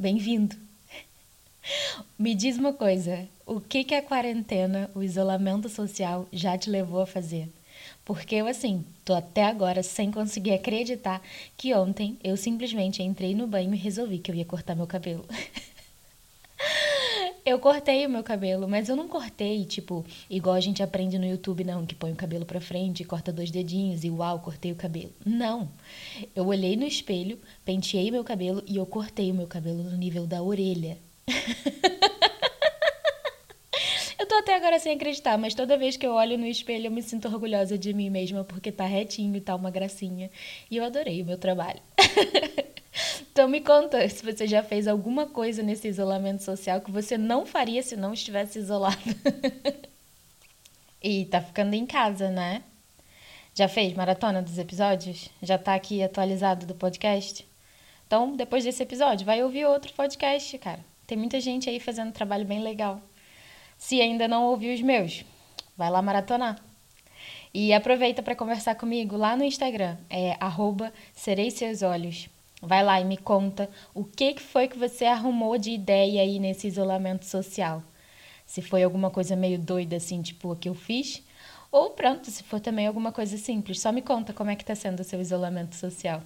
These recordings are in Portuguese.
Bem-vindo! Me diz uma coisa: o que, que a quarentena, o isolamento social já te levou a fazer? Porque eu, assim, tô até agora sem conseguir acreditar que ontem eu simplesmente entrei no banho e resolvi que eu ia cortar meu cabelo. Eu cortei o meu cabelo, mas eu não cortei, tipo, igual a gente aprende no YouTube, não, que põe o cabelo pra frente, corta dois dedinhos e uau, cortei o cabelo. Não. Eu olhei no espelho, penteei meu cabelo e eu cortei o meu cabelo no nível da orelha. eu tô até agora sem acreditar, mas toda vez que eu olho no espelho eu me sinto orgulhosa de mim mesma porque tá retinho e tá uma gracinha. E eu adorei o meu trabalho. Então me conta se você já fez alguma coisa nesse isolamento social que você não faria se não estivesse isolado. e tá ficando em casa, né? Já fez maratona dos episódios? Já tá aqui atualizado do podcast? Então, depois desse episódio, vai ouvir outro podcast, cara. Tem muita gente aí fazendo trabalho bem legal. Se ainda não ouviu os meus, vai lá maratonar. E aproveita para conversar comigo lá no Instagram, é arroba serei seus olhos. Vai lá e me conta o que foi que você arrumou de ideia aí nesse isolamento social. Se foi alguma coisa meio doida assim, tipo o que eu fiz, ou pronto, se for também alguma coisa simples, só me conta como é que tá sendo o seu isolamento social.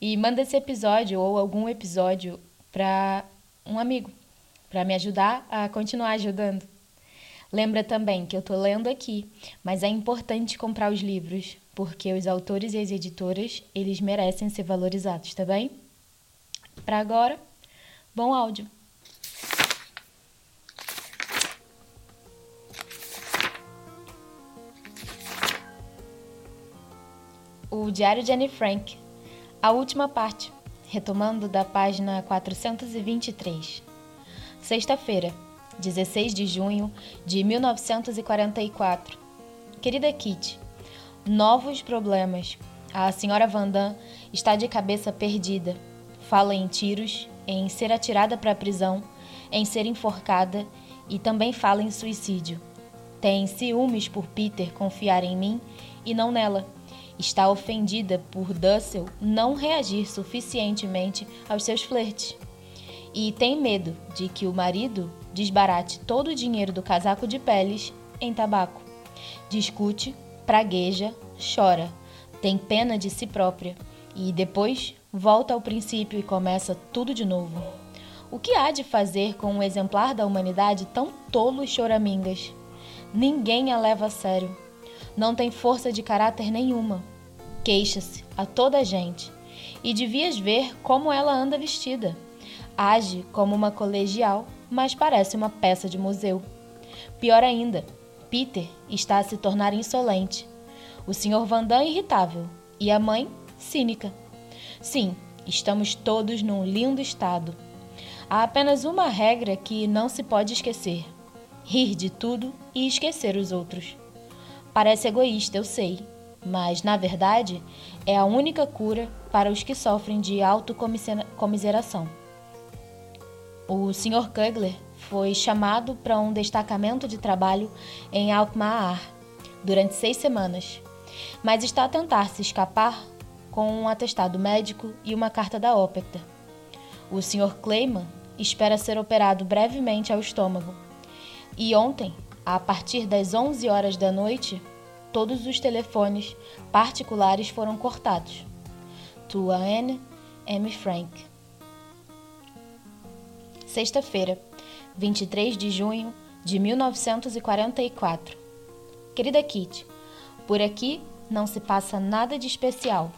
E manda esse episódio ou algum episódio para um amigo, para me ajudar a continuar ajudando. Lembra também que eu tô lendo aqui, mas é importante comprar os livros, porque os autores e as editoras, eles merecem ser valorizados, tá bem? Para agora, bom áudio. O Diário de Anne Frank, a última parte, retomando da página 423. Sexta-feira, 16 de junho de 1944. Querida Kitty, novos problemas. A senhora Vandam está de cabeça perdida. Fala em tiros, em ser atirada para a prisão, em ser enforcada e também fala em suicídio. Tem ciúmes por Peter confiar em mim e não nela. Está ofendida por Dussel não reagir suficientemente aos seus flertes. E tem medo de que o marido desbarate todo o dinheiro do casaco de peles em tabaco. Discute, pragueja, chora, tem pena de si própria e depois volta ao princípio e começa tudo de novo. O que há de fazer com um exemplar da humanidade tão tolo e choramingas? Ninguém a leva a sério. Não tem força de caráter nenhuma. Queixa-se a toda a gente. E devias ver como ela anda vestida. Age como uma colegial mas parece uma peça de museu. Pior ainda, Peter está a se tornar insolente. O Sr. Vandam irritável e a mãe cínica. Sim, estamos todos num lindo estado. Há apenas uma regra que não se pode esquecer: rir de tudo e esquecer os outros. Parece egoísta, eu sei, mas na verdade é a única cura para os que sofrem de autocomiseração. O Sr. Kugler foi chamado para um destacamento de trabalho em Alkmaar durante seis semanas, mas está a tentar se escapar com um atestado médico e uma carta da ópeta. O Sr. Kleiman espera ser operado brevemente ao estômago. E ontem, a partir das 11 horas da noite, todos os telefones particulares foram cortados. Tua Anne M. Frank sexta-feira, 23 de junho de 1944. Querida Kitty, por aqui não se passa nada de especial.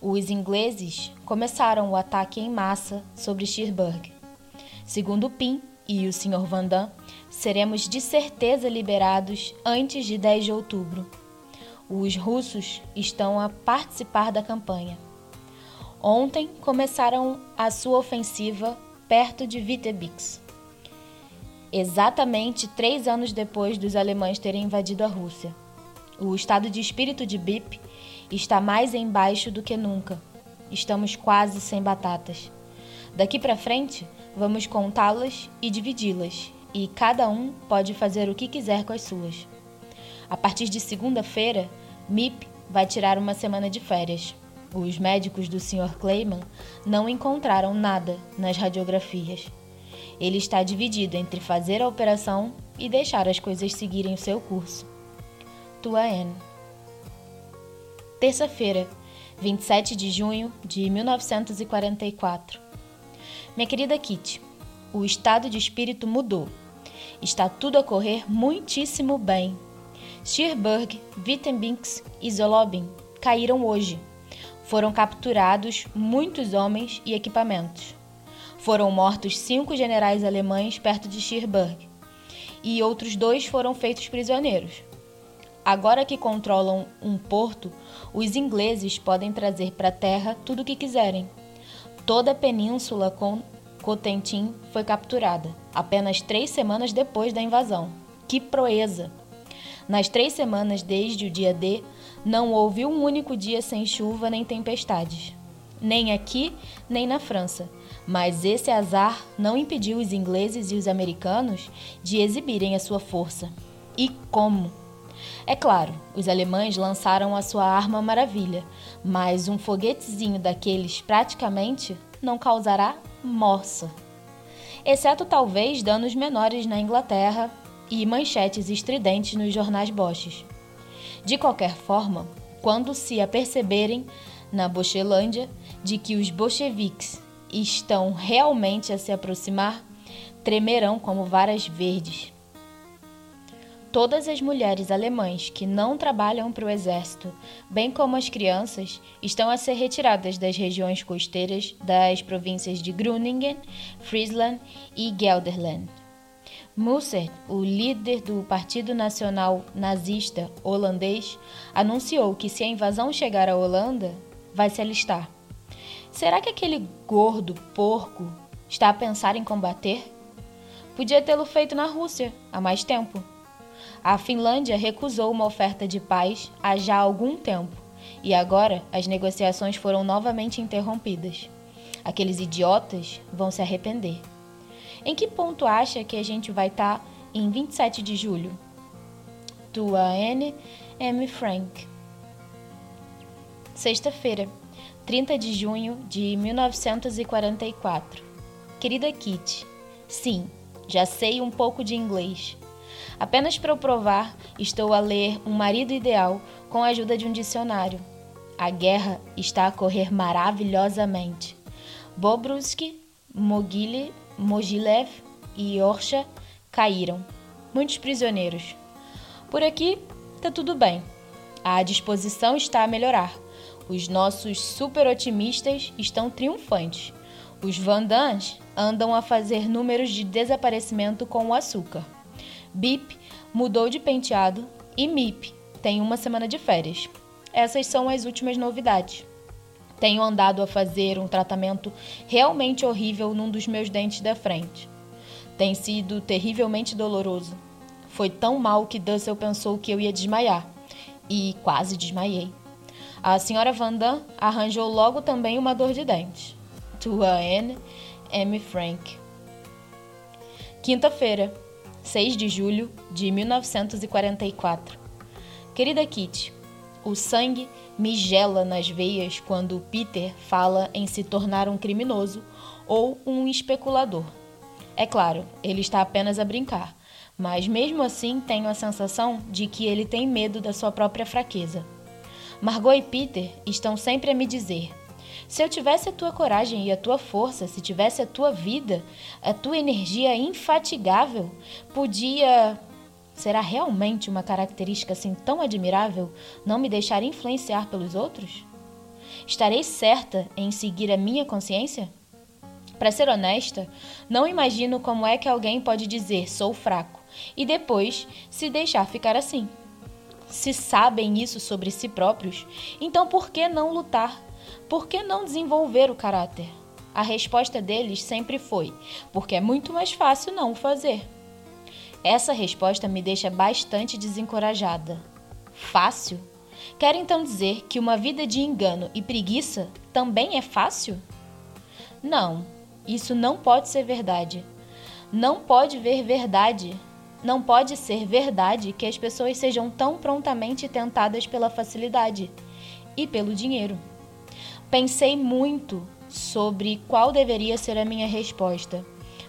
Os ingleses começaram o ataque em massa sobre Cherbourg. Segundo Pim e o Sr. Vandam, seremos de certeza liberados antes de 10 de outubro. Os russos estão a participar da campanha. Ontem começaram a sua ofensiva perto de Vitebsk. Exatamente três anos depois dos alemães terem invadido a Rússia. O estado de espírito de Bip está mais embaixo do que nunca. Estamos quase sem batatas. Daqui para frente, vamos contá-las e dividi-las, e cada um pode fazer o que quiser com as suas. A partir de segunda-feira, Mip vai tirar uma semana de férias. Os médicos do Sr. Clayman não encontraram nada nas radiografias. Ele está dividido entre fazer a operação e deixar as coisas seguirem o seu curso. Tua Anne. Terça-feira, 27 de junho de 1944. Minha querida Kitty, o estado de espírito mudou. Está tudo a correr muitíssimo bem. Schierberg, Wittenbinks e Zolobin caíram hoje. Foram capturados muitos homens e equipamentos. Foram mortos cinco generais alemães perto de Schierberg e outros dois foram feitos prisioneiros. Agora que controlam um porto, os ingleses podem trazer para a terra tudo o que quiserem. Toda a península com Cotentin foi capturada, apenas três semanas depois da invasão. Que proeza! Nas três semanas desde o dia D, não houve um único dia sem chuva nem tempestades. Nem aqui, nem na França. Mas esse azar não impediu os ingleses e os americanos de exibirem a sua força. E como? É claro, os alemães lançaram a sua arma maravilha, mas um foguetezinho daqueles praticamente não causará morsa. Exceto talvez danos menores na Inglaterra e manchetes estridentes nos jornais boches. De qualquer forma, quando se aperceberem na Bochelândia de que os bolcheviques estão realmente a se aproximar, tremerão como varas verdes. Todas as mulheres alemãs que não trabalham para o exército, bem como as crianças, estão a ser retiradas das regiões costeiras das províncias de Groningen, Friesland e Gelderland. Mussert, o líder do Partido Nacional Nazista holandês, anunciou que se a invasão chegar à Holanda, vai se alistar. Será que aquele gordo porco está a pensar em combater? Podia tê-lo feito na Rússia há mais tempo. A Finlândia recusou uma oferta de paz há já algum tempo e agora as negociações foram novamente interrompidas. Aqueles idiotas vão se arrepender. Em que ponto acha que a gente vai estar tá em 27 de julho? Tua Anne M. Frank. Sexta-feira, 30 de junho de 1944. Querida Kitty, sim, já sei um pouco de inglês. Apenas para eu provar, estou a ler Um Marido Ideal com a ajuda de um dicionário. A guerra está a correr maravilhosamente. Bobruski, Mogile Mogilev e Orsha caíram. Muitos prisioneiros. Por aqui, está tudo bem. A disposição está a melhorar. Os nossos super otimistas estão triunfantes. Os Vandans andam a fazer números de desaparecimento com o açúcar. Bip mudou de penteado e Mip tem uma semana de férias. Essas são as últimas novidades. Tenho andado a fazer um tratamento realmente horrível num dos meus dentes da frente. Tem sido terrivelmente doloroso. Foi tão mal que Dussel pensou que eu ia desmaiar. E quase desmaiei. A senhora Vandam arranjou logo também uma dor de dente. Tua Anne M. Frank. Quinta-feira, 6 de julho de 1944. Querida Kitty, o sangue me gela nas veias quando Peter fala em se tornar um criminoso ou um especulador. É claro, ele está apenas a brincar, mas mesmo assim tenho a sensação de que ele tem medo da sua própria fraqueza. Margot e Peter estão sempre a me dizer: se eu tivesse a tua coragem e a tua força, se tivesse a tua vida, a tua energia infatigável, podia Será realmente uma característica assim tão admirável não me deixar influenciar pelos outros? Estarei certa em seguir a minha consciência? Para ser honesta, não imagino como é que alguém pode dizer sou fraco e depois se deixar ficar assim. Se sabem isso sobre si próprios, então por que não lutar? Por que não desenvolver o caráter? a resposta deles sempre foi: porque é muito mais fácil não fazer. Essa resposta me deixa bastante desencorajada. Fácil? Quer então dizer que uma vida de engano e preguiça também é fácil? Não, isso não pode ser verdade. Não pode ver verdade. Não pode ser verdade que as pessoas sejam tão prontamente tentadas pela facilidade e pelo dinheiro. Pensei muito sobre qual deveria ser a minha resposta,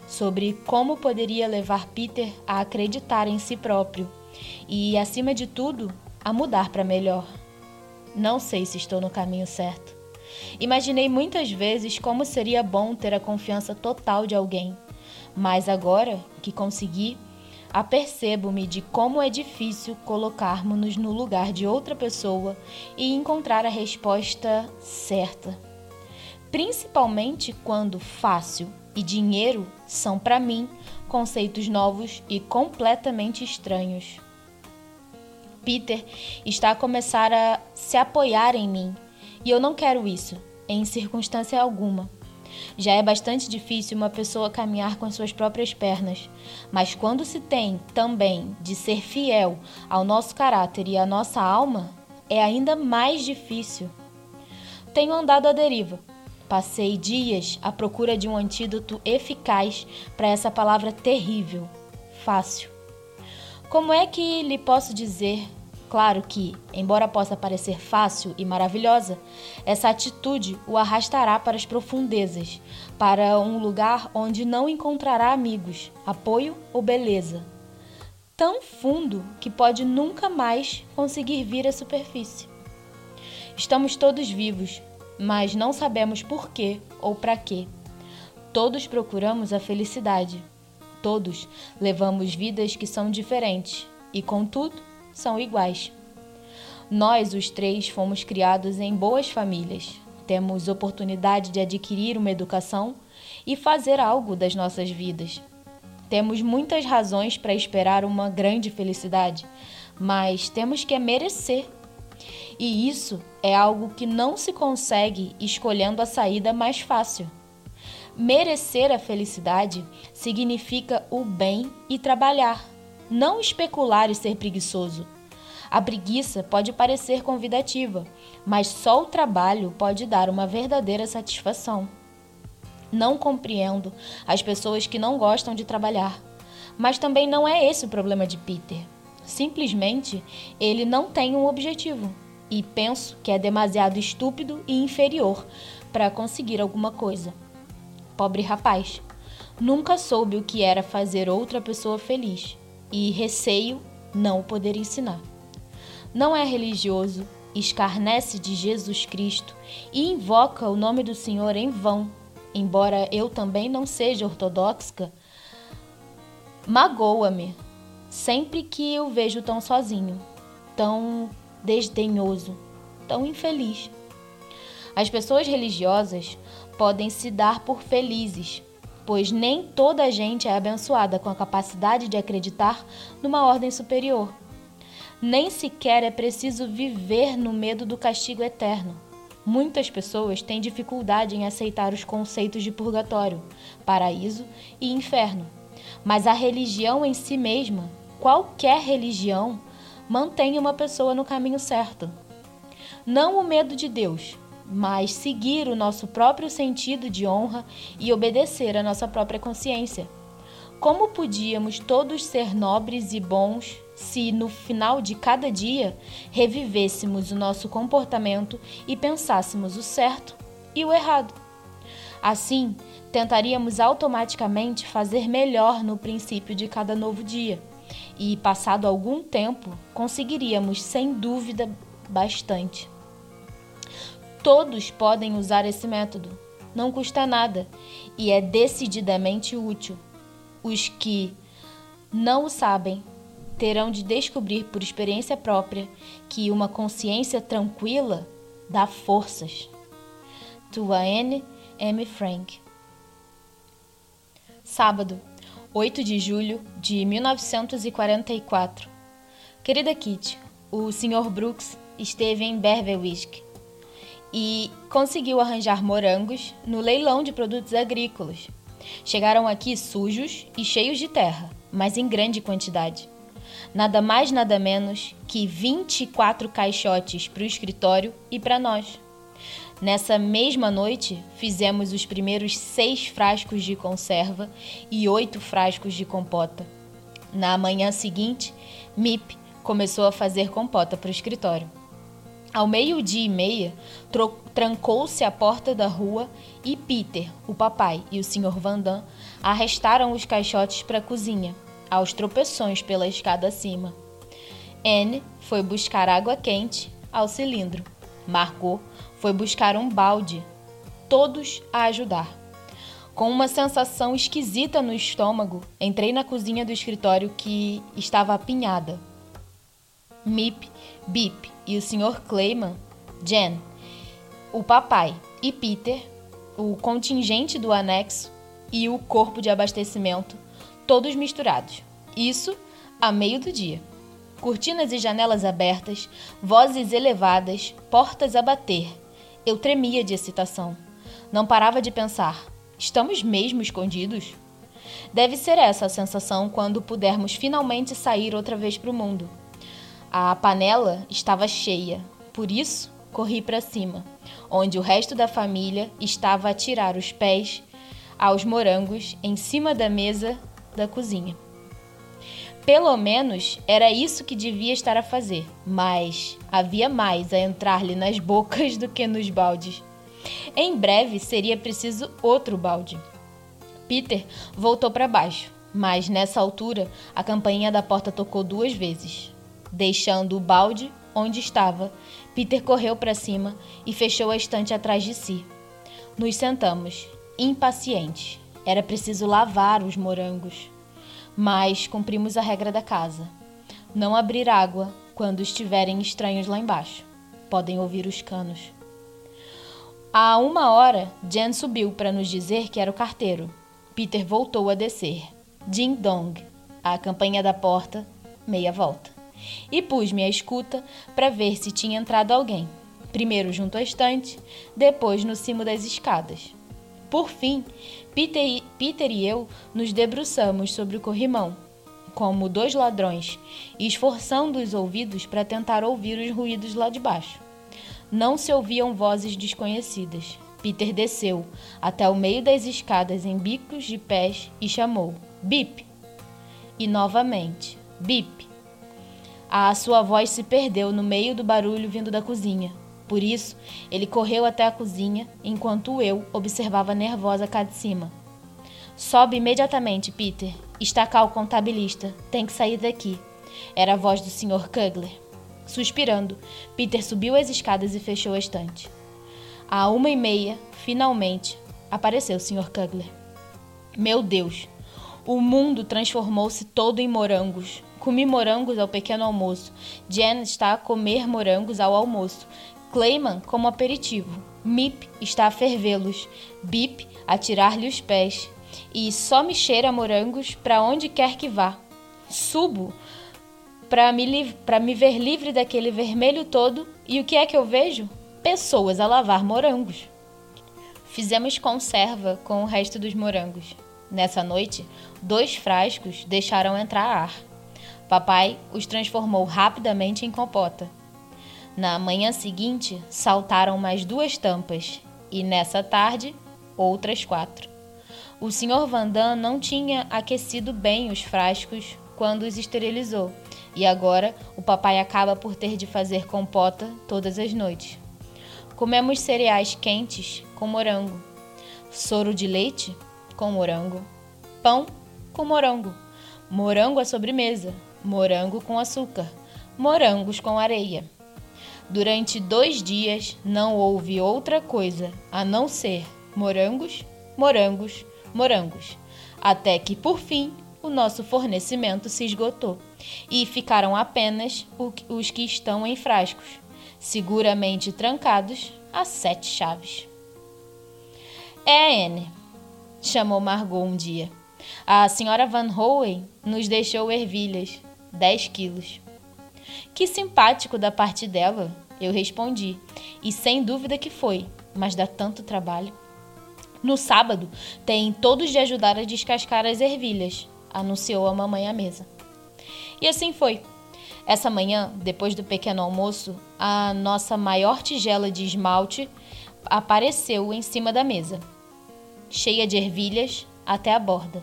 sobre como poderia levar Peter a acreditar em si próprio e, acima de tudo, a mudar para melhor. Não sei se estou no caminho certo. Imaginei muitas vezes como seria bom ter a confiança total de alguém, mas agora que consegui, apercebo-me de como é difícil colocarmos-nos no lugar de outra pessoa e encontrar a resposta certa. Principalmente quando fácil e dinheiro são, para mim, conceitos novos e completamente estranhos. Peter está a começar a se apoiar em mim e eu não quero isso, em circunstância alguma. Já é bastante difícil uma pessoa caminhar com as suas próprias pernas, mas quando se tem também de ser fiel ao nosso caráter e à nossa alma, é ainda mais difícil. Tenho andado à deriva. Passei dias à procura de um antídoto eficaz para essa palavra terrível, fácil. Como é que lhe posso dizer Claro que, embora possa parecer fácil e maravilhosa, essa atitude o arrastará para as profundezas, para um lugar onde não encontrará amigos, apoio ou beleza. Tão fundo que pode nunca mais conseguir vir à superfície. Estamos todos vivos, mas não sabemos por quê ou para quê. Todos procuramos a felicidade. Todos levamos vidas que são diferentes e, contudo, são iguais. Nós, os três, fomos criados em boas famílias. Temos oportunidade de adquirir uma educação e fazer algo das nossas vidas. Temos muitas razões para esperar uma grande felicidade, mas temos que merecer. E isso é algo que não se consegue escolhendo a saída mais fácil. Merecer a felicidade significa o bem e trabalhar, não especular e ser preguiçoso. A preguiça pode parecer convidativa, mas só o trabalho pode dar uma verdadeira satisfação. Não compreendo as pessoas que não gostam de trabalhar, mas também não é esse o problema de Peter. Simplesmente ele não tem um objetivo e penso que é demasiado estúpido e inferior para conseguir alguma coisa. Pobre rapaz, nunca soube o que era fazer outra pessoa feliz e receio não poder ensinar. Não é religioso, escarnece de Jesus Cristo e invoca o nome do Senhor em vão, embora eu também não seja ortodoxa, magoa-me sempre que o vejo tão sozinho, tão desdenhoso, tão infeliz. As pessoas religiosas podem se dar por felizes pois nem toda a gente é abençoada com a capacidade de acreditar numa ordem superior. Nem sequer é preciso viver no medo do castigo eterno. Muitas pessoas têm dificuldade em aceitar os conceitos de purgatório, paraíso e inferno. Mas a religião em si mesma, qualquer religião, mantém uma pessoa no caminho certo. Não o medo de Deus, mas seguir o nosso próprio sentido de honra e obedecer à nossa própria consciência. Como podíamos todos ser nobres e bons se, no final de cada dia, revivêssemos o nosso comportamento e pensássemos o certo e o errado? Assim, tentaríamos automaticamente fazer melhor no princípio de cada novo dia, e, passado algum tempo, conseguiríamos, sem dúvida, bastante. Todos podem usar esse método. Não custa nada e é decididamente útil. Os que não o sabem terão de descobrir por experiência própria que uma consciência tranquila dá forças. Tua N. M. Frank. Sábado, 8 de julho de 1944. Querida Kitty, o Sr. Brooks esteve em Berwick e conseguiu arranjar morangos no leilão de produtos agrícolas. Chegaram aqui sujos e cheios de terra, mas em grande quantidade. Nada mais, nada menos que 24 caixotes para o escritório e para nós. Nessa mesma noite, fizemos os primeiros seis frascos de conserva e oito frascos de compota. Na manhã seguinte, Mip começou a fazer compota para o escritório. Ao meio-dia e meia, trancou-se a porta da rua e Peter, o papai e o Sr. Vandam arrestaram os caixotes para a cozinha, aos tropeções pela escada acima. Anne foi buscar água quente ao cilindro. Margot foi buscar um balde. Todos a ajudar. Com uma sensação esquisita no estômago, entrei na cozinha do escritório que estava apinhada. Mip, Bip e o Sr. Clayman, Jen, o papai e Peter, o contingente do anexo e o corpo de abastecimento, todos misturados. Isso a meio do dia. Cortinas e janelas abertas, vozes elevadas, portas a bater. Eu tremia de excitação. Não parava de pensar: estamos mesmo escondidos? Deve ser essa a sensação quando pudermos finalmente sair outra vez para o mundo. A panela estava cheia, por isso corri para cima, onde o resto da família estava a tirar os pés aos morangos em cima da mesa da cozinha. Pelo menos era isso que devia estar a fazer, mas havia mais a entrar-lhe nas bocas do que nos baldes. Em breve seria preciso outro balde. Peter voltou para baixo, mas nessa altura a campainha da porta tocou duas vezes. Deixando o balde onde estava, Peter correu para cima e fechou a estante atrás de si. Nos sentamos, impacientes. Era preciso lavar os morangos. Mas cumprimos a regra da casa: não abrir água quando estiverem estranhos lá embaixo. Podem ouvir os canos. Há uma hora, Jen subiu para nos dizer que era o carteiro. Peter voltou a descer. Ding dong. A campainha da porta, meia volta e pus-me à escuta para ver se tinha entrado alguém, primeiro junto à estante, depois no cimo das escadas. Por fim, Peter e, Peter e eu nos debruçamos sobre o corrimão, como dois ladrões, esforçando os ouvidos para tentar ouvir os ruídos lá de baixo. Não se ouviam vozes desconhecidas. Peter desceu até o meio das escadas em bicos de pés e chamou: Bip! E novamente: Bip! A sua voz se perdeu no meio do barulho vindo da cozinha. Por isso, ele correu até a cozinha, enquanto eu observava nervosa cá de cima. Sobe imediatamente, Peter. Está cá o contabilista. Tem que sair daqui. Era a voz do Sr. Kugler. Suspirando, Peter subiu as escadas e fechou a estante. À uma e meia, finalmente, apareceu o Sr. Kugler. Meu Deus! O mundo transformou-se todo em morangos. Comi morangos ao pequeno almoço. Jen está a comer morangos ao almoço. Clayman como aperitivo. Mip está a fervê-los. Bip a tirar-lhe os pés. E só me cheira morangos para onde quer que vá. Subo para me, me ver livre daquele vermelho todo e o que é que eu vejo? Pessoas a lavar morangos. Fizemos conserva com o resto dos morangos. Nessa noite, dois frascos deixaram entrar ar. Papai os transformou rapidamente em compota. Na manhã seguinte, saltaram mais duas tampas e nessa tarde, outras quatro. O Sr. Vandam não tinha aquecido bem os frascos quando os esterilizou e agora o papai acaba por ter de fazer compota todas as noites. Comemos cereais quentes com morango, soro de leite com morango, pão com morango, morango à sobremesa, morango com açúcar, morangos com areia. Durante dois dias não houve outra coisa a não ser morangos, morangos, morangos, até que por fim o nosso fornecimento se esgotou e ficaram apenas os que estão em frascos, seguramente trancados a sete chaves. É a Anne, chamou Margot um dia. A senhora Van Hoen nos deixou ervilhas 10 quilos. Que simpático da parte dela, eu respondi, e sem dúvida que foi, mas dá tanto trabalho. No sábado, tem todos de ajudar a descascar as ervilhas, anunciou a mamãe à mesa. E assim foi. Essa manhã, depois do pequeno almoço, a nossa maior tigela de esmalte apareceu em cima da mesa, cheia de ervilhas até a borda.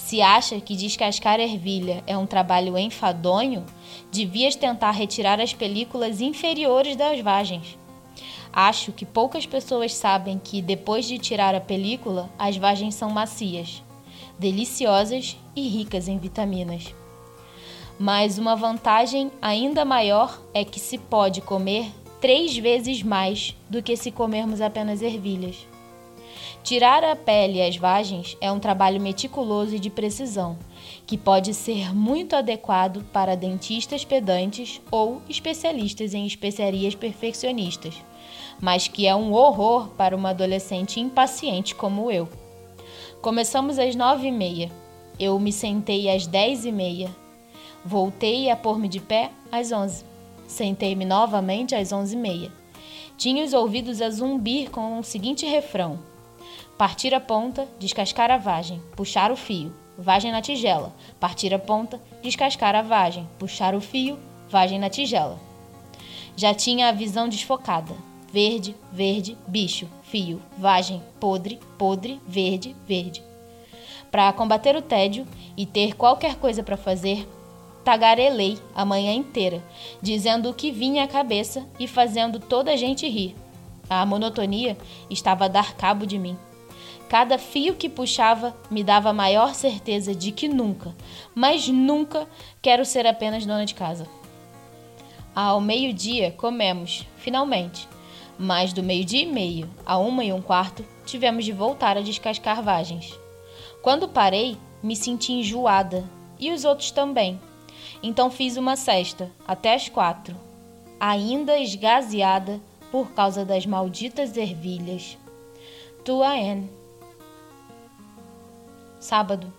Se acha que descascar ervilha é um trabalho enfadonho, devias tentar retirar as películas inferiores das vagens. Acho que poucas pessoas sabem que depois de tirar a película, as vagens são macias, deliciosas e ricas em vitaminas. Mas uma vantagem ainda maior é que se pode comer três vezes mais do que se comermos apenas ervilhas. Tirar a pele e as vagens é um trabalho meticuloso e de precisão, que pode ser muito adequado para dentistas pedantes ou especialistas em especiarias perfeccionistas, mas que é um horror para uma adolescente impaciente como eu. Começamos às nove e meia. Eu me sentei às dez e meia. Voltei a pôr-me de pé às onze. Sentei-me novamente às onze e meia. Tinha os ouvidos a zumbir com o seguinte refrão: Partir a ponta, descascar a vagem, puxar o fio, vagem na tigela. Partir a ponta, descascar a vagem, puxar o fio, vagem na tigela. Já tinha a visão desfocada. Verde, verde, bicho, fio, vagem, podre, podre, verde, verde. Para combater o tédio e ter qualquer coisa para fazer, tagarelei a manhã inteira, dizendo o que vinha à cabeça e fazendo toda a gente rir. A monotonia estava a dar cabo de mim. Cada fio que puxava me dava maior certeza de que nunca, mas nunca quero ser apenas dona de casa. Ao meio-dia comemos, finalmente, mas do meio-dia e meio a uma e um quarto tivemos de voltar a descascar vagens. Quando parei, me senti enjoada e os outros também. Então fiz uma cesta até as quatro, ainda esgazeada por causa das malditas ervilhas. Tua Anne sábado,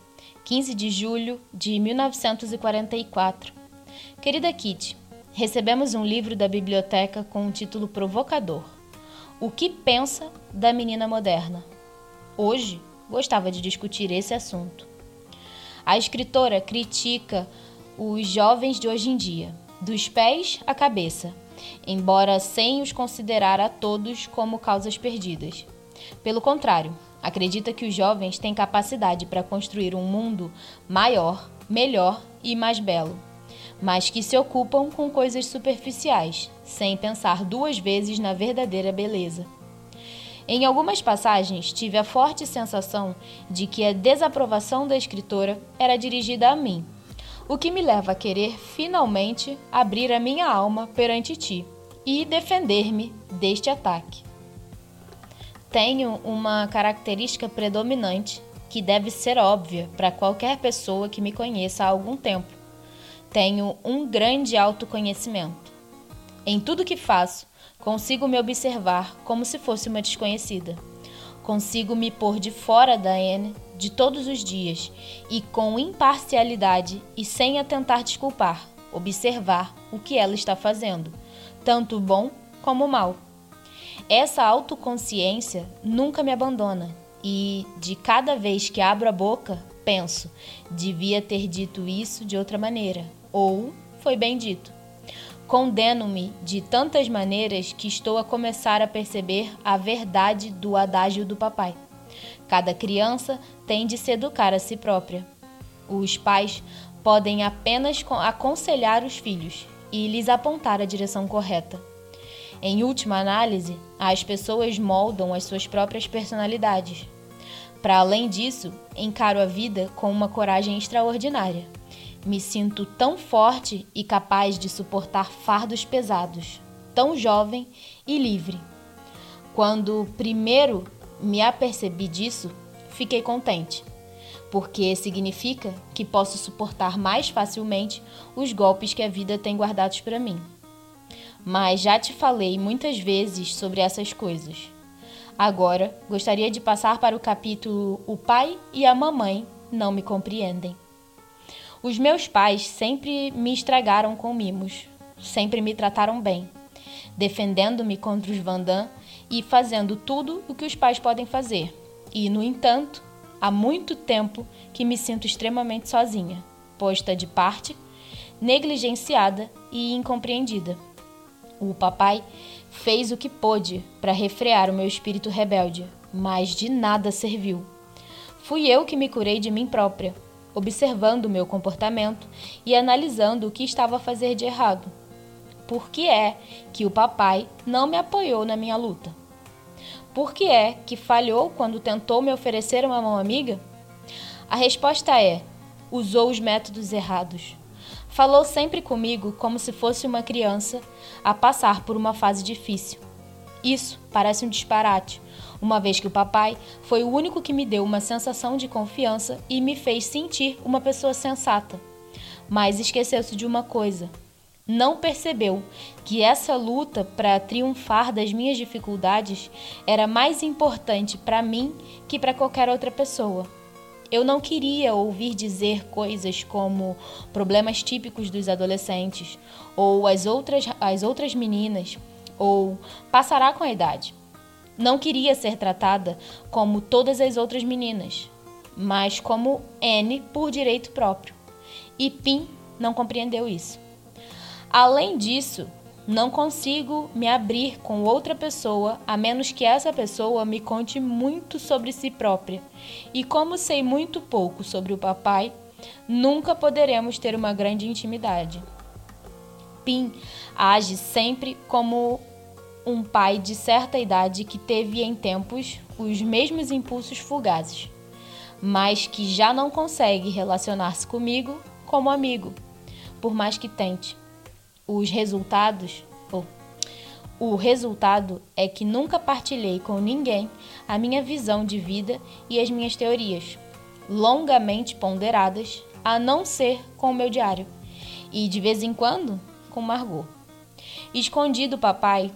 15 de julho de 1944. Querida Kitty, recebemos um livro da biblioteca com um título provocador: O que pensa da menina moderna? Hoje gostava de discutir esse assunto. A escritora critica os jovens de hoje em dia, dos pés à cabeça, embora sem os considerar a todos como causas perdidas. Pelo contrário, Acredita que os jovens têm capacidade para construir um mundo maior, melhor e mais belo, mas que se ocupam com coisas superficiais, sem pensar duas vezes na verdadeira beleza. Em algumas passagens, tive a forte sensação de que a desaprovação da escritora era dirigida a mim, o que me leva a querer finalmente abrir a minha alma perante ti e defender-me deste ataque tenho uma característica predominante que deve ser óbvia para qualquer pessoa que me conheça há algum tempo. Tenho um grande autoconhecimento. Em tudo que faço, consigo me observar como se fosse uma desconhecida. Consigo me pôr de fora da N de todos os dias e com imparcialidade e sem a tentar desculpar, observar o que ela está fazendo, tanto bom como mal. Essa autoconsciência nunca me abandona e, de cada vez que abro a boca, penso: devia ter dito isso de outra maneira, ou foi bem dito. Condeno-me de tantas maneiras que estou a começar a perceber a verdade do adágio do papai. Cada criança tem de se educar a si própria. Os pais podem apenas aconselhar os filhos e lhes apontar a direção correta. Em última análise, as pessoas moldam as suas próprias personalidades. Para além disso, encaro a vida com uma coragem extraordinária. Me sinto tão forte e capaz de suportar fardos pesados, tão jovem e livre. Quando primeiro me apercebi disso, fiquei contente, porque significa que posso suportar mais facilmente os golpes que a vida tem guardados para mim mas já te falei muitas vezes sobre essas coisas. Agora, gostaria de passar para o capítulo O pai e a mamãe não me compreendem. Os meus pais sempre me estragaram com mimos, sempre me trataram bem, defendendo-me contra os Vandam e fazendo tudo o que os pais podem fazer. E, no entanto, há muito tempo que me sinto extremamente sozinha, posta de parte, negligenciada e incompreendida. O papai fez o que pôde para refrear o meu espírito rebelde, mas de nada serviu. Fui eu que me curei de mim própria, observando o meu comportamento e analisando o que estava a fazer de errado. Por que é que o papai não me apoiou na minha luta? Por que é que falhou quando tentou me oferecer uma mão amiga? A resposta é: usou os métodos errados. Falou sempre comigo como se fosse uma criança a passar por uma fase difícil. Isso parece um disparate, uma vez que o papai foi o único que me deu uma sensação de confiança e me fez sentir uma pessoa sensata. Mas esqueceu-se de uma coisa: não percebeu que essa luta para triunfar das minhas dificuldades era mais importante para mim que para qualquer outra pessoa. Eu não queria ouvir dizer coisas como problemas típicos dos adolescentes, ou as outras, as outras meninas, ou passará com a idade. Não queria ser tratada como todas as outras meninas, mas como N por direito próprio. E Pim não compreendeu isso. Além disso, não consigo me abrir com outra pessoa a menos que essa pessoa me conte muito sobre si própria. E como sei muito pouco sobre o papai, nunca poderemos ter uma grande intimidade. Pim age sempre como um pai de certa idade que teve em tempos os mesmos impulsos fugazes, mas que já não consegue relacionar-se comigo como amigo, por mais que tente. Os resultados, ou o resultado é que nunca partilhei com ninguém a minha visão de vida e as minhas teorias, longamente ponderadas, a não ser com o meu diário, e de vez em quando com Margot. Escondi do papai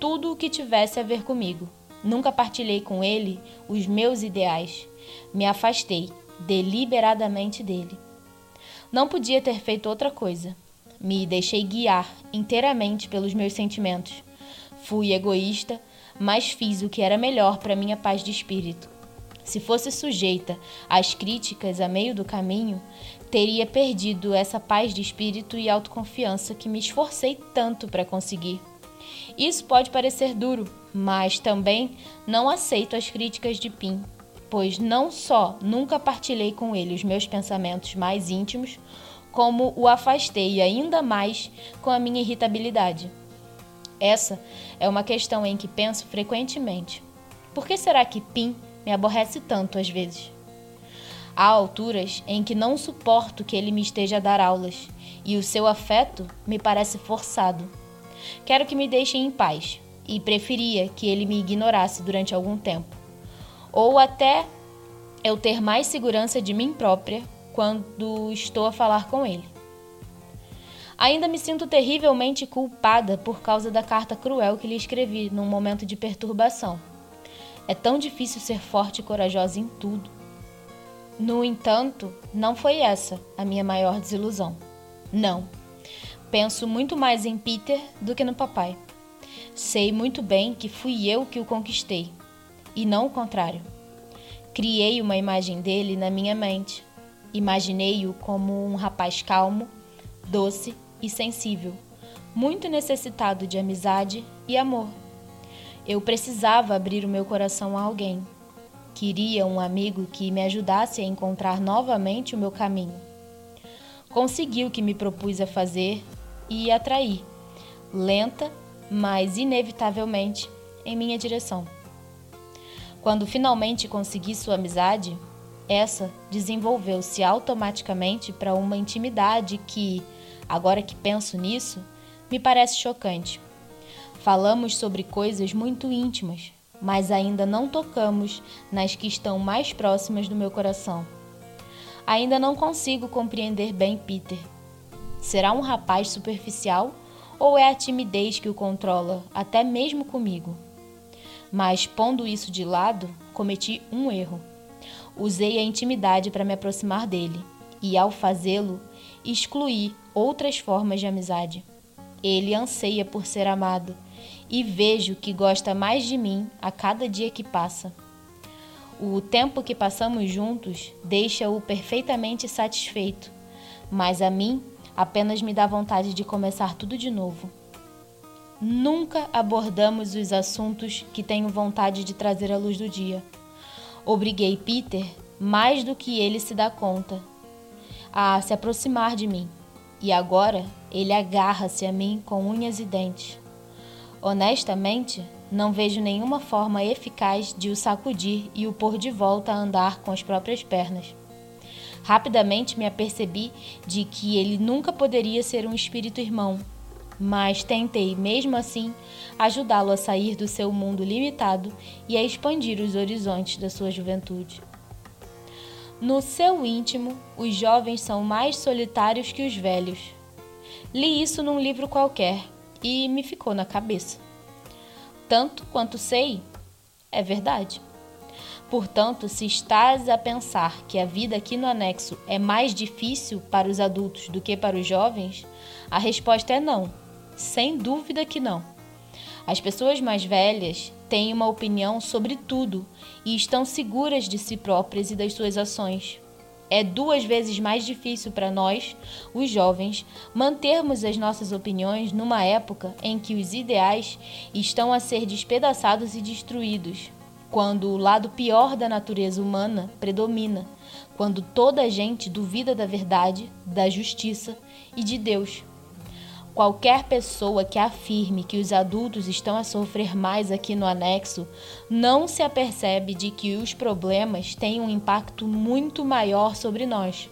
tudo o que tivesse a ver comigo. Nunca partilhei com ele os meus ideais. Me afastei deliberadamente dele. Não podia ter feito outra coisa. Me deixei guiar inteiramente pelos meus sentimentos. Fui egoísta, mas fiz o que era melhor para minha paz de espírito. Se fosse sujeita às críticas a meio do caminho, teria perdido essa paz de espírito e autoconfiança que me esforcei tanto para conseguir. Isso pode parecer duro, mas também não aceito as críticas de Pim, pois não só nunca partilhei com ele os meus pensamentos mais íntimos, como o afastei ainda mais com a minha irritabilidade. Essa é uma questão em que penso frequentemente. Por que será que Pim me aborrece tanto às vezes? Há alturas em que não suporto que ele me esteja a dar aulas, e o seu afeto me parece forçado. Quero que me deixem em paz e preferia que ele me ignorasse durante algum tempo. Ou até eu ter mais segurança de mim própria quando estou a falar com ele. Ainda me sinto terrivelmente culpada por causa da carta cruel que lhe escrevi num momento de perturbação. É tão difícil ser forte e corajosa em tudo. No entanto, não foi essa a minha maior desilusão. Não. Penso muito mais em Peter do que no papai. Sei muito bem que fui eu que o conquistei, e não o contrário. Criei uma imagem dele na minha mente. Imaginei-o como um rapaz calmo, doce e sensível, muito necessitado de amizade e amor. Eu precisava abrir o meu coração a alguém. Queria um amigo que me ajudasse a encontrar novamente o meu caminho. Consegui o que me propus a fazer e atrair, lenta, mas inevitavelmente, em minha direção. Quando finalmente consegui sua amizade, essa desenvolveu-se automaticamente para uma intimidade que, agora que penso nisso, me parece chocante. Falamos sobre coisas muito íntimas, mas ainda não tocamos nas que estão mais próximas do meu coração. Ainda não consigo compreender bem Peter Será um rapaz superficial ou é a timidez que o controla, até mesmo comigo? Mas, pondo isso de lado, cometi um erro. Usei a intimidade para me aproximar dele e, ao fazê-lo, excluí outras formas de amizade. Ele anseia por ser amado e vejo que gosta mais de mim a cada dia que passa. O tempo que passamos juntos deixa-o perfeitamente satisfeito, mas a mim apenas me dá vontade de começar tudo de novo. Nunca abordamos os assuntos que tenho vontade de trazer à luz do dia. Obriguei Peter, mais do que ele se dá conta, a se aproximar de mim, e agora ele agarra-se a mim com unhas e dentes. Honestamente, não vejo nenhuma forma eficaz de o sacudir e o pôr de volta a andar com as próprias pernas. Rapidamente me apercebi de que ele nunca poderia ser um espírito irmão, mas tentei, mesmo assim, ajudá-lo a sair do seu mundo limitado e a expandir os horizontes da sua juventude. No seu íntimo, os jovens são mais solitários que os velhos. Li isso num livro qualquer e me ficou na cabeça. Tanto quanto sei, é verdade. Portanto, se estás a pensar que a vida aqui no anexo é mais difícil para os adultos do que para os jovens, a resposta é não. Sem dúvida que não. As pessoas mais velhas têm uma opinião sobre tudo e estão seguras de si próprias e das suas ações. É duas vezes mais difícil para nós, os jovens, mantermos as nossas opiniões numa época em que os ideais estão a ser despedaçados e destruídos, quando o lado pior da natureza humana predomina, quando toda a gente duvida da verdade, da justiça e de Deus. Qualquer pessoa que afirme que os adultos estão a sofrer mais aqui no anexo não se apercebe de que os problemas têm um impacto muito maior sobre nós.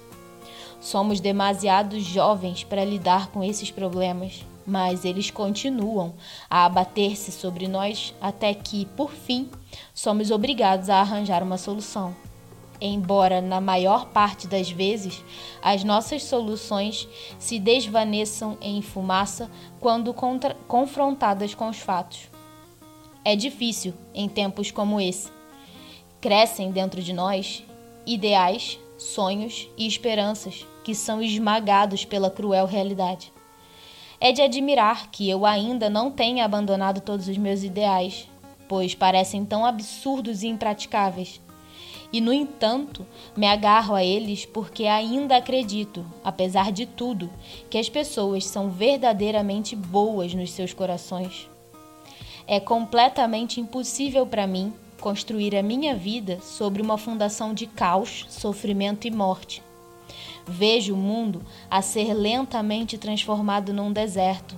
Somos demasiado jovens para lidar com esses problemas mas eles continuam a abater-se sobre nós até que, por fim, somos obrigados a arranjar uma solução. Embora, na maior parte das vezes, as nossas soluções se desvaneçam em fumaça quando contra confrontadas com os fatos. É difícil em tempos como esse. Crescem dentro de nós ideais, sonhos e esperanças que são esmagados pela cruel realidade. É de admirar que eu ainda não tenha abandonado todos os meus ideais, pois parecem tão absurdos e impraticáveis. E, no entanto, me agarro a eles porque ainda acredito, apesar de tudo, que as pessoas são verdadeiramente boas nos seus corações. É completamente impossível para mim construir a minha vida sobre uma fundação de caos, sofrimento e morte. Vejo o mundo a ser lentamente transformado num deserto.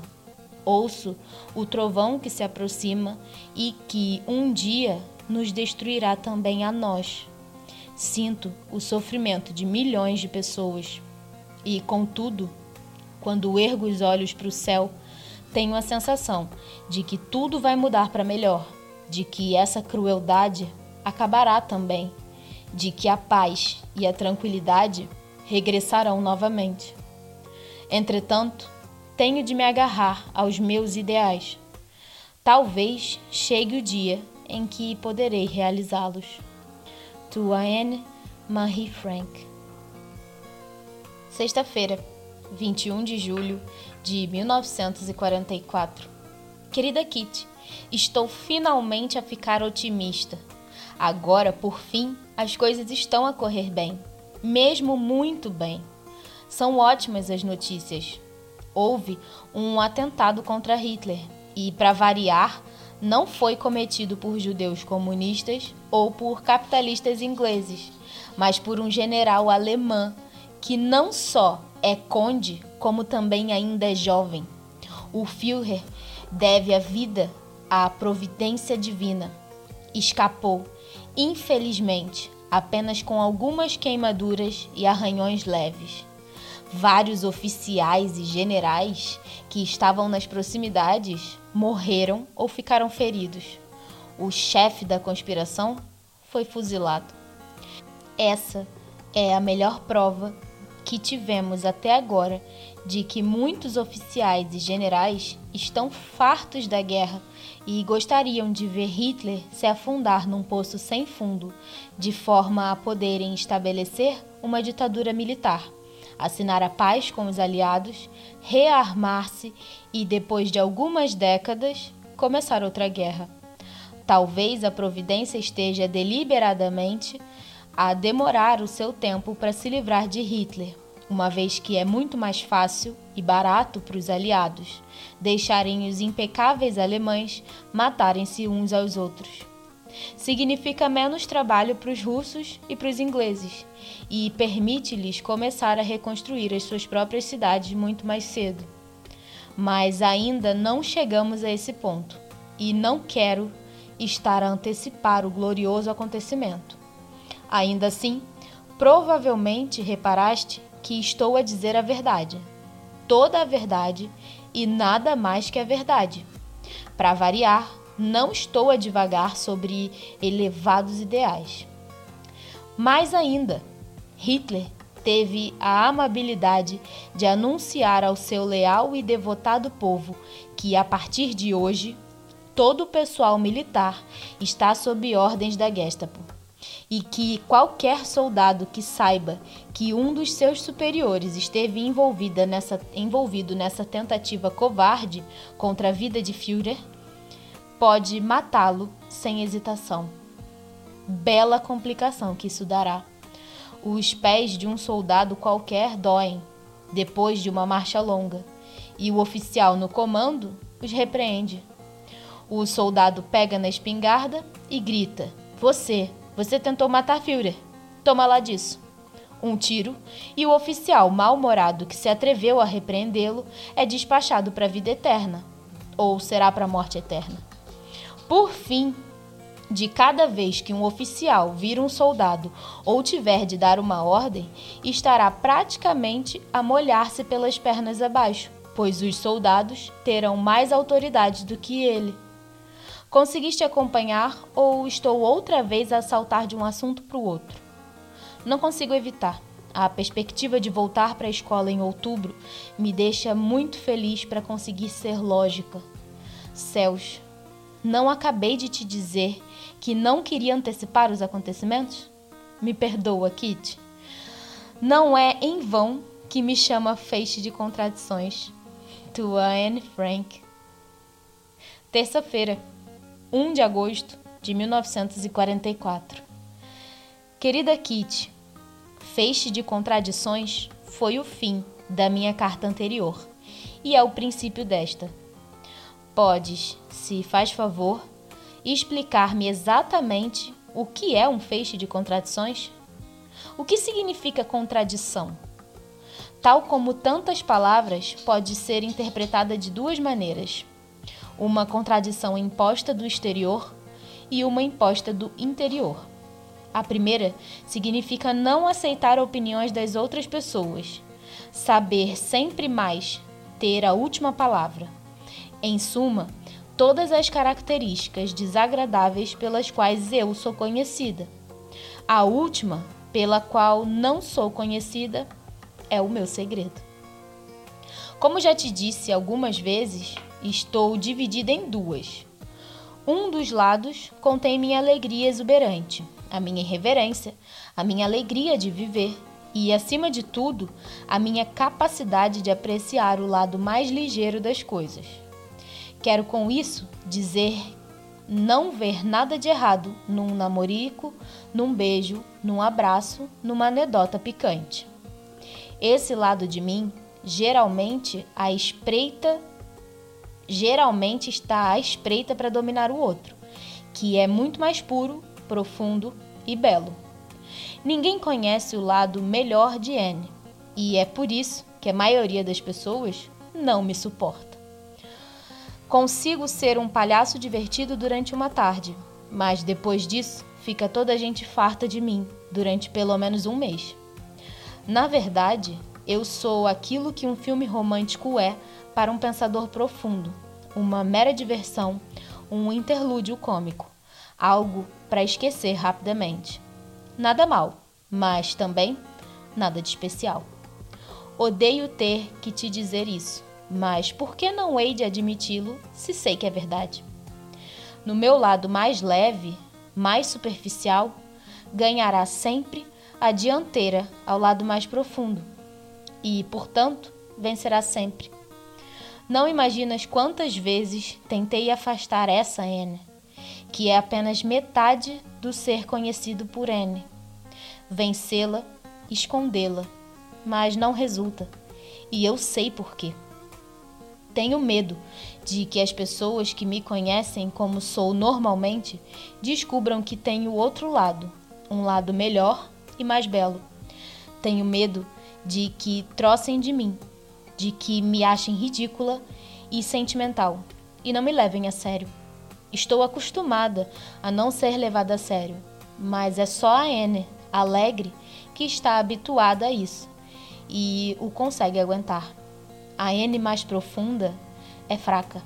Ouço o trovão que se aproxima e que um dia nos destruirá também a nós. Sinto o sofrimento de milhões de pessoas. E, contudo, quando ergo os olhos para o céu, tenho a sensação de que tudo vai mudar para melhor, de que essa crueldade acabará também, de que a paz e a tranquilidade regressarão novamente. Entretanto, tenho de me agarrar aos meus ideais. Talvez chegue o dia em que poderei realizá-los. Tuane Marie Frank Sexta-feira, 21 de julho de 1944. Querida Kitty, estou finalmente a ficar otimista. Agora, por fim, as coisas estão a correr bem mesmo muito bem. São ótimas as notícias. Houve um atentado contra Hitler e, para variar, não foi cometido por judeus comunistas ou por capitalistas ingleses, mas por um general alemão que não só é conde, como também ainda é jovem. O Führer deve a vida à providência divina. Escapou, infelizmente, apenas com algumas queimaduras e arranhões leves. Vários oficiais e generais que estavam nas proximidades morreram ou ficaram feridos. O chefe da conspiração foi fuzilado. Essa é a melhor prova que tivemos até agora de que muitos oficiais e generais estão fartos da guerra e gostariam de ver Hitler se afundar num poço sem fundo, de forma a poderem estabelecer uma ditadura militar, assinar a paz com os aliados, rearmar-se e, depois de algumas décadas, começar outra guerra. Talvez a providência esteja deliberadamente a demorar o seu tempo para se livrar de Hitler, uma vez que é muito mais fácil e barato para os aliados deixarem os impecáveis alemães matarem-se uns aos outros. Significa menos trabalho para os russos e para os ingleses e permite-lhes começar a reconstruir as suas próprias cidades muito mais cedo. Mas ainda não chegamos a esse ponto e não quero estar a antecipar o glorioso acontecimento. Ainda assim, provavelmente reparaste que estou a dizer a verdade, toda a verdade e nada mais que a verdade. Para variar, não estou a divagar sobre elevados ideais. Mais ainda, Hitler teve a amabilidade de anunciar ao seu leal e devotado povo que, a partir de hoje, todo o pessoal militar está sob ordens da Gestapo e que qualquer soldado que saiba que um dos seus superiores esteve envolvida nessa, envolvido nessa tentativa covarde contra a vida de Führer pode matá-lo sem hesitação. Bela complicação que isso dará. Os pés de um soldado qualquer doem depois de uma marcha longa, e o oficial no comando os repreende. O soldado pega na espingarda e grita: Você, você tentou matar Führer. Toma lá disso. Um tiro, e o oficial mal-humorado que se atreveu a repreendê-lo é despachado para a vida eterna, ou será para a morte eterna. Por fim, de cada vez que um oficial vir um soldado ou tiver de dar uma ordem, estará praticamente a molhar-se pelas pernas abaixo, pois os soldados terão mais autoridade do que ele. Conseguiste acompanhar ou estou outra vez a saltar de um assunto para o outro? Não consigo evitar. A perspectiva de voltar para a escola em outubro me deixa muito feliz para conseguir ser lógica. Céus, não acabei de te dizer que não queria antecipar os acontecimentos? Me perdoa, Kit. Não é em vão que me chama feixe de contradições. Tua Anne Frank. Terça-feira. 1 de agosto de 1944. Querida Kitty, feixe de contradições foi o fim da minha carta anterior e é o princípio desta. Podes, se faz favor, explicar-me exatamente o que é um feixe de contradições? O que significa contradição? Tal como tantas palavras, pode ser interpretada de duas maneiras uma contradição imposta do exterior e uma imposta do interior. A primeira significa não aceitar opiniões das outras pessoas, saber sempre mais, ter a última palavra. Em suma, todas as características desagradáveis pelas quais eu sou conhecida. A última, pela qual não sou conhecida, é o meu segredo. Como já te disse algumas vezes, estou dividida em duas. Um dos lados contém minha alegria exuberante, a minha irreverência, a minha alegria de viver e, acima de tudo, a minha capacidade de apreciar o lado mais ligeiro das coisas. Quero com isso dizer não ver nada de errado num namorico, num beijo, num abraço, numa anedota picante. Esse lado de mim, geralmente à espreita geralmente está à espreita para dominar o outro, que é muito mais puro, profundo e belo. Ninguém conhece o lado melhor de Anne, e é por isso que a maioria das pessoas não me suporta. Consigo ser um palhaço divertido durante uma tarde, mas depois disso fica toda a gente farta de mim durante pelo menos um mês. Na verdade, eu sou aquilo que um filme romântico é para um pensador profundo, uma mera diversão, um interlúdio cômico, algo para esquecer rapidamente. Nada mal, mas também nada de especial. Odeio ter que te dizer isso, mas por que não hei de admiti-lo se sei que é verdade? No meu lado mais leve, mais superficial, ganhará sempre a dianteira ao lado mais profundo. e, portanto, vencerá sempre. Não imaginas quantas vezes tentei afastar essa N, que é apenas metade do ser conhecido por N. Vencê-la, escondê-la, mas não resulta, e eu sei por quê. Tenho medo de que as pessoas que me conhecem como sou normalmente descubram que tenho outro lado, um lado melhor e mais belo. Tenho medo de que trocem de mim, de que me achem ridícula e sentimental e não me levem a sério. Estou acostumada a não ser levada a sério, mas é só a Anne, alegre, que está habituada a isso e o consegue aguentar. A N mais profunda é fraca.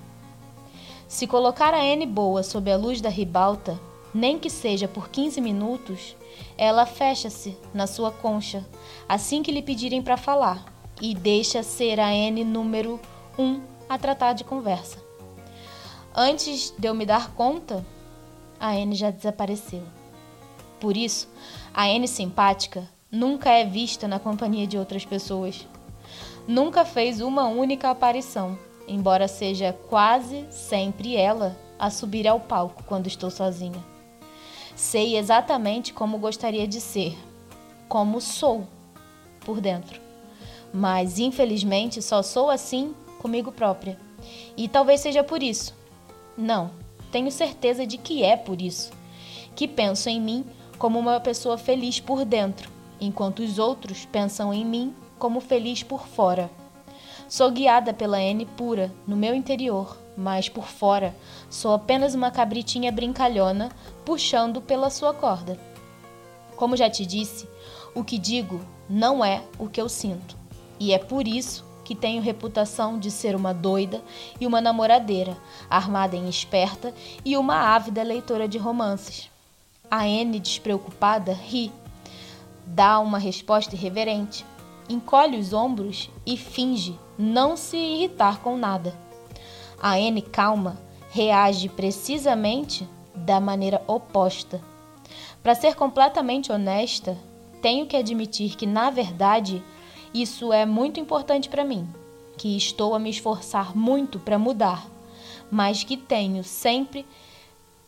Se colocar a N boa sob a luz da ribalta, nem que seja por 15 minutos, ela fecha-se na sua concha assim que lhe pedirem para falar e deixa ser a N número 1 um a tratar de conversa. Antes de eu me dar conta, a N já desapareceu. Por isso, a N simpática nunca é vista na companhia de outras pessoas. Nunca fez uma única aparição, embora seja quase sempre ela a subir ao palco quando estou sozinha. Sei exatamente como gostaria de ser, como sou por dentro. Mas infelizmente só sou assim comigo própria. E talvez seja por isso. Não, tenho certeza de que é por isso. Que penso em mim como uma pessoa feliz por dentro, enquanto os outros pensam em mim como feliz por fora. Sou guiada pela N pura no meu interior, mas por fora sou apenas uma cabritinha brincalhona puxando pela sua corda. Como já te disse, o que digo não é o que eu sinto, e é por isso que tenho reputação de ser uma doida e uma namoradeira, armada em esperta e uma ávida leitora de romances. A N, despreocupada, ri, dá uma resposta irreverente, encolhe os ombros e finge não se irritar com nada. A N, calma, reage precisamente da maneira oposta. Para ser completamente honesta, tenho que admitir que, na verdade, isso é muito importante para mim, que estou a me esforçar muito para mudar, mas que tenho sempre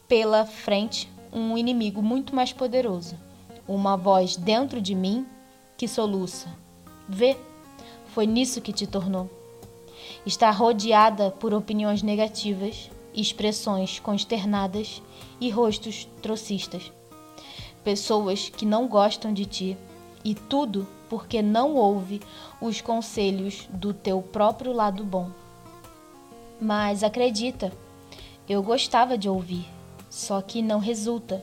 pela frente um inimigo muito mais poderoso, uma voz dentro de mim que soluça. Vê, foi nisso que te tornou. Está rodeada por opiniões negativas, expressões consternadas e rostos trocistas pessoas que não gostam de ti, e tudo porque não ouve os conselhos do teu próprio lado bom. Mas acredita, eu gostava de ouvir, só que não resulta,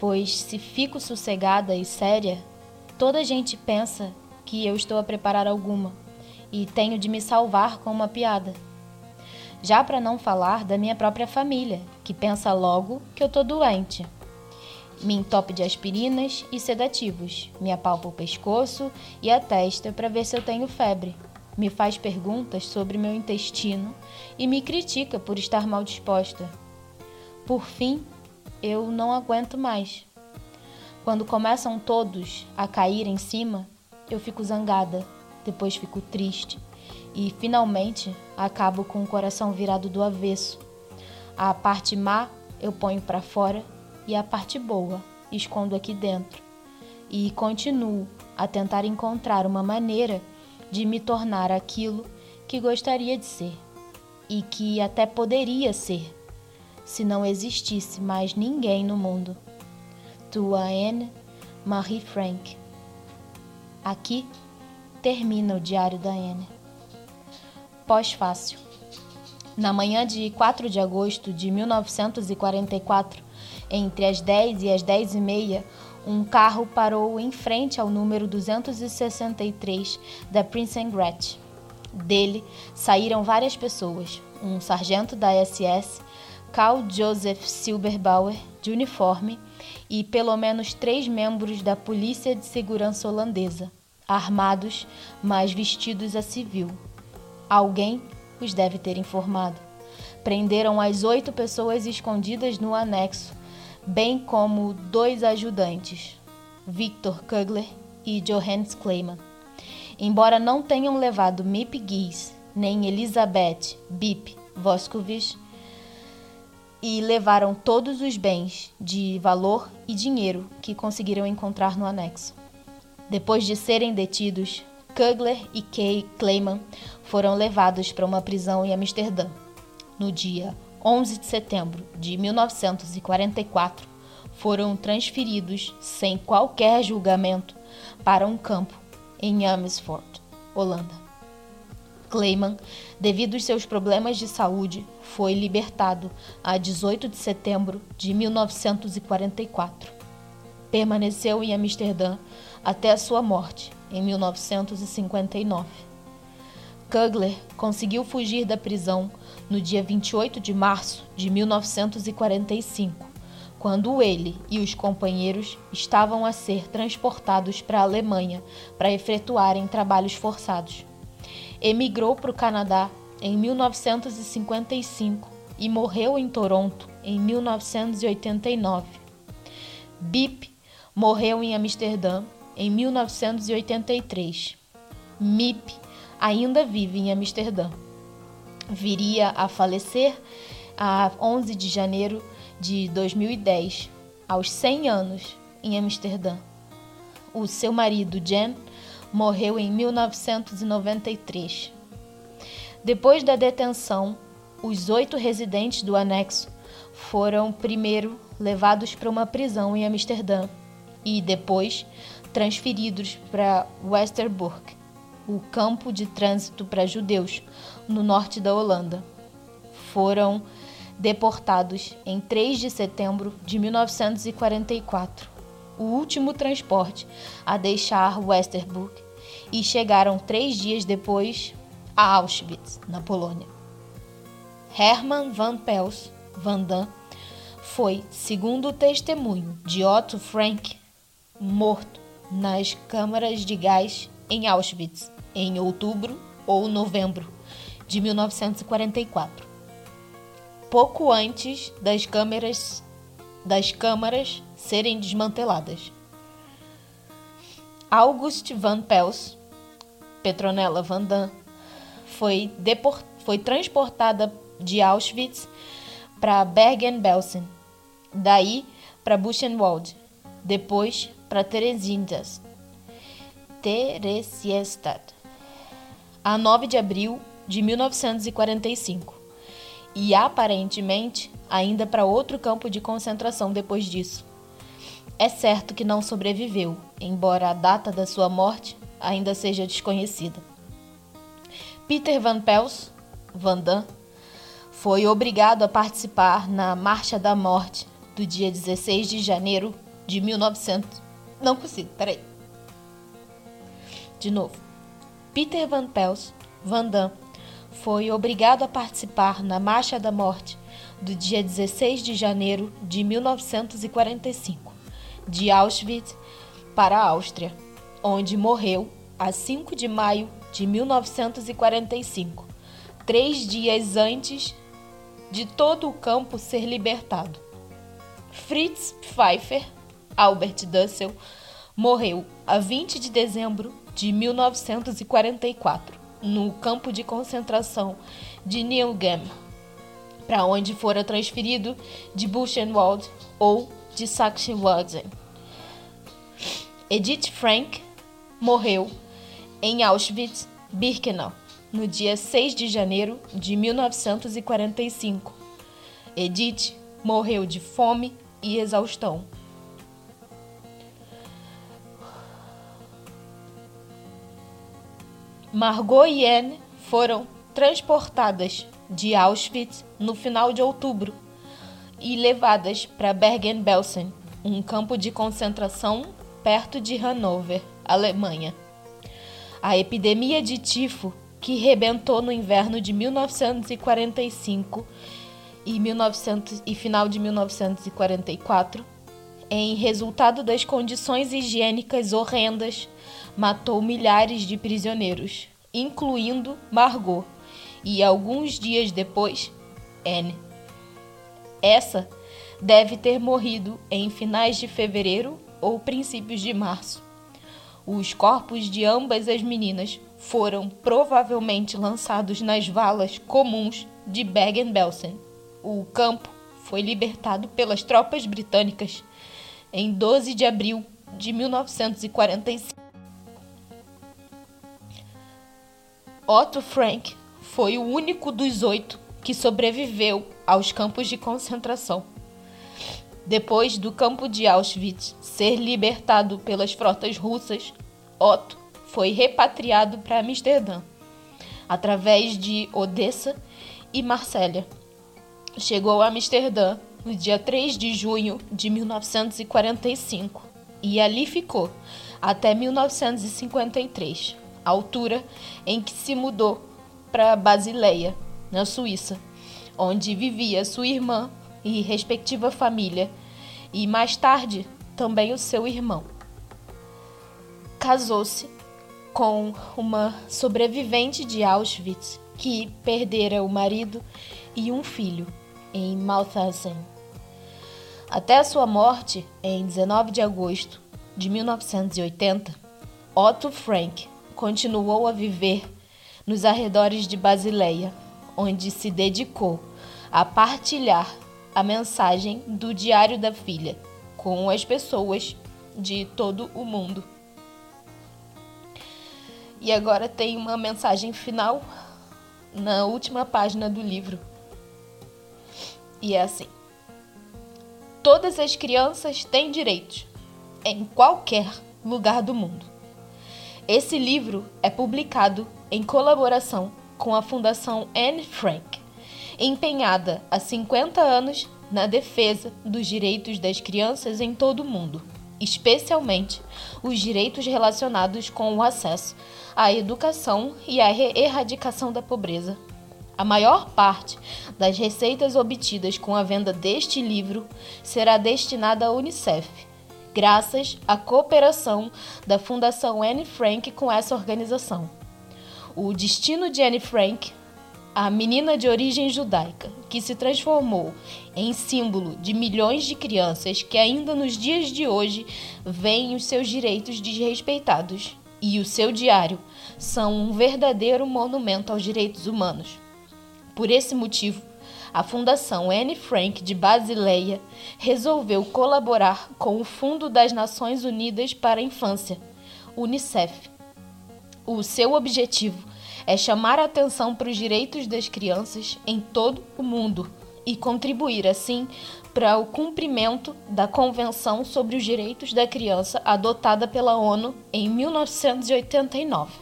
pois se fico sossegada e séria, toda gente pensa que eu estou a preparar alguma e tenho de me salvar com uma piada. Já para não falar da minha própria família, que pensa logo que eu tô doente. Me entope de aspirinas e sedativos, me apalpa o pescoço e a testa para ver se eu tenho febre. Me faz perguntas sobre meu intestino e me critica por estar mal disposta. Por fim, eu não aguento mais. Quando começam todos a cair em cima, eu fico zangada, depois fico triste e finalmente acabo com o coração virado do avesso. A parte má eu ponho para fora e a parte boa escondo aqui dentro. E continuo a tentar encontrar uma maneira de me tornar aquilo que gostaria de ser e que até poderia ser se não existisse mais ninguém no mundo. Tua Anne Marie Frank. Aqui termina o diário da Anne. Pós-fácil. Na manhã de 4 de agosto de 1944, entre as 10 e as 10 e meia, um carro parou em frente ao número 263 da Prince Gretchen. Dele saíram várias pessoas, um sargento da SS, Carl Joseph Silberbauer, de uniforme, e pelo menos três membros da Polícia de Segurança Holandesa, armados, mas vestidos a civil. Alguém os deve ter informado. Prenderam as oito pessoas escondidas no anexo bem como dois ajudantes, Victor Kugler e Johannes Kleiman, embora não tenham levado Mip Gies nem Elizabeth Bip Voskovich, e levaram todos os bens de valor e dinheiro que conseguiram encontrar no anexo. Depois de serem detidos, Kugler e Kay Kleiman foram levados para uma prisão em Amsterdã. No dia 11 de setembro de 1944, foram transferidos sem qualquer julgamento para um campo em Amersfoort, Holanda. Kleiman, devido aos seus problemas de saúde, foi libertado a 18 de setembro de 1944. Permaneceu em Amsterdã até a sua morte, em 1959. Kugler conseguiu fugir da prisão no dia 28 de março de 1945, quando ele e os companheiros estavam a ser transportados para a Alemanha para efetuarem trabalhos forçados emigrou para o Canadá em 1955 e morreu em Toronto em 1989. Bip morreu em Amsterdã em 1983. Mip ainda vive em Amsterdã. Viria a falecer a 11 de janeiro de 2010, aos 100 anos, em Amsterdã. O seu marido, Jen, morreu em 1993. Depois da detenção, os oito residentes do anexo foram primeiro levados para uma prisão em Amsterdã e depois transferidos para Westerbork, o campo de trânsito para judeus no norte da Holanda. Foram deportados em 3 de setembro de 1944, o último transporte a deixar Westerbork e chegaram três dias depois a Auschwitz, na Polônia. Hermann van Pels van Dam foi, segundo o testemunho de Otto Frank, morto nas câmaras de gás em Auschwitz em outubro ou novembro de 1944. Pouco antes das câmeras das câmaras serem desmanteladas. August van Pels, Petronella van Dam, foi, foi transportada de Auschwitz para Bergen-Belsen, daí para Buchenwald, depois para Theresienstadt. Theresienstadt, a 9 de abril de 1945, e aparentemente ainda para outro campo de concentração depois disso. É certo que não sobreviveu, embora a data da sua morte ainda seja desconhecida. Peter Van Pels, Van Damme, foi obrigado a participar na Marcha da Morte do dia 16 de janeiro de 1900. Não consigo, peraí. De novo. Peter Van Pels, Van Damme, foi obrigado a participar na Marcha da Morte do dia 16 de janeiro de 1945 de Auschwitz para a Áustria, onde morreu a 5 de maio de 1945, três dias antes de todo o campo ser libertado. Fritz Pfeiffer, Albert Dussel, morreu a 20 de dezembro de 1944 no campo de concentração de Neuengamme, para onde fora transferido de Buchenwald ou de Sachsenhausen. Edith Frank morreu em Auschwitz-Birkenau no dia 6 de janeiro de 1945. Edith morreu de fome e exaustão. Margot e Anne foram transportadas de Auschwitz no final de outubro e levadas para Bergen-Belsen, um campo de concentração perto de Hanover, Alemanha. A epidemia de tifo que rebentou no inverno de 1945 e, 1900, e final de 1944, em resultado das condições higiênicas horrendas, matou milhares de prisioneiros, incluindo Margot, e alguns dias depois, Anne. Essa deve ter morrido em finais de fevereiro ou princípios de março. Os corpos de ambas as meninas foram provavelmente lançados nas valas comuns de Bergen-Belsen. O campo foi libertado pelas tropas britânicas em 12 de abril de 1945. Otto Frank foi o único dos oito que sobreviveu aos campos de concentração. Depois do campo de Auschwitz ser libertado pelas frotas russas, Otto foi repatriado para Amsterdã, através de Odessa e Marsella. Chegou a Amsterdã no dia 3 de junho de 1945 e ali ficou até 1953, altura em que se mudou para Basileia, na Suíça, onde vivia sua irmã e respectiva família, e mais tarde também o seu irmão. Casou-se com uma sobrevivente de Auschwitz que perdera o marido e um filho em Mauthausen. Até sua morte, em 19 de agosto de 1980, Otto Frank continuou a viver nos arredores de Basileia, onde se dedicou a partilhar a mensagem do Diário da Filha com as pessoas de todo o mundo. E agora tem uma mensagem final na última página do livro. E é assim: Todas as crianças têm direitos em qualquer lugar do mundo. Esse livro é publicado em colaboração com a Fundação Anne Frank empenhada há 50 anos na defesa dos direitos das crianças em todo o mundo, especialmente os direitos relacionados com o acesso à educação e à erradicação da pobreza. A maior parte das receitas obtidas com a venda deste livro será destinada à Unicef, graças à cooperação da Fundação Anne Frank com essa organização. O destino de Anne Frank a menina de origem judaica, que se transformou em símbolo de milhões de crianças que ainda nos dias de hoje veem os seus direitos desrespeitados, e o seu diário são um verdadeiro monumento aos direitos humanos. Por esse motivo, a Fundação Anne Frank de Basileia resolveu colaborar com o Fundo das Nações Unidas para a Infância, UNICEF. O seu objetivo é chamar a atenção para os direitos das crianças em todo o mundo e contribuir, assim, para o cumprimento da Convenção sobre os Direitos da Criança adotada pela ONU em 1989.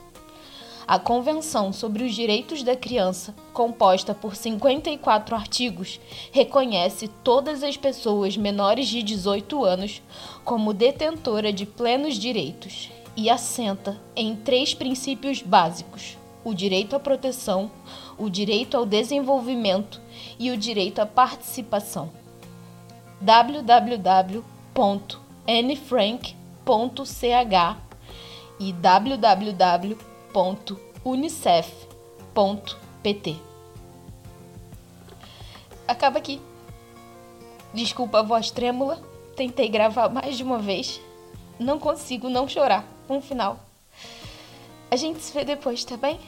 A Convenção sobre os Direitos da Criança, composta por 54 artigos, reconhece todas as pessoas menores de 18 anos como detentora de plenos direitos e assenta em três princípios básicos: o direito à proteção, o direito ao desenvolvimento e o direito à participação. www.nnefrank.ch e www.unicef.pt. Acaba aqui. Desculpa a voz trêmula, tentei gravar mais de uma vez. Não consigo não chorar no final. A gente se vê depois, tá bem?